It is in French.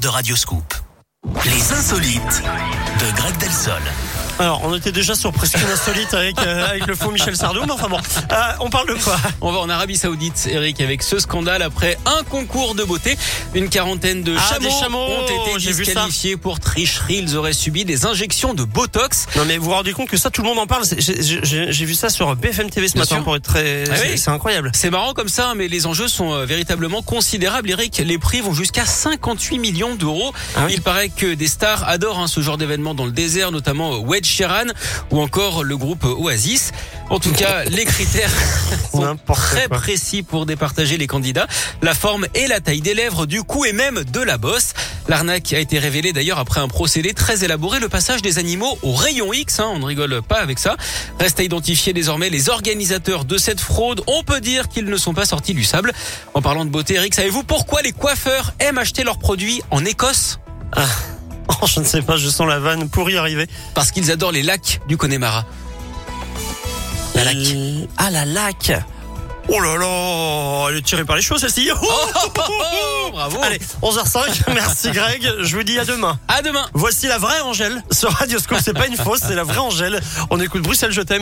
de Radioscoop. Les insolites de Greg Delsol. Alors, on était déjà sur presque insolite avec, euh, avec le faux Michel Sardou, mais enfin bon, euh, on parle de quoi? On va en Arabie Saoudite, Eric, avec ce scandale après un concours de beauté. Une quarantaine de Ah, chameaux, ont été disqualifiés pour tricherie. Ils auraient subi des injections de Botox. Non mais vous vous rendez compte que ça, tout le monde en parle. J'ai vu ça sur BFM TV ce Bien matin sûr. pour être très... Ah c'est oui. c'est incroyable. C'est marrant comme ça, mais les enjeux sont euh, véritablement considérables. Eric, les prix vont jusqu'à 58 millions d'euros. Ah oui. Il paraît que des stars adorent hein, ce genre d'événement dans le désert, notamment Wedge Sheeran ou encore le groupe Oasis. En tout cas, les critères sont très quoi. précis pour départager les candidats. La forme et la taille des lèvres, du cou et même de la bosse. L'arnaque a été révélée d'ailleurs après un procédé très élaboré, le passage des animaux au rayon X. hein, on ne rigole pas avec ça. Reste à identifier désormais les organisateurs de cette fraude. On peut dire qu'ils ne sont pas sortis du sable. En parlant de beauté, Eric, savez-vous pourquoi les coiffeurs aiment acheter leurs produits en Écosse? Oh, je ne sais pas, je sens la vanne pour y arriver. Parce qu'ils adorent les lacs du Connemara. La lac. Ah, la lac Oh là là, elle est tirée par les cheveux celle-ci. Oh, Oh, bravo. Allez, 11h05, merci Greg, je vous dis à demain. À demain. Voici la vraie Angèle sur Radioscope, c'est pas une fausse, c'est la vraie Angèle. On écoute Bruxelles, je t'aime.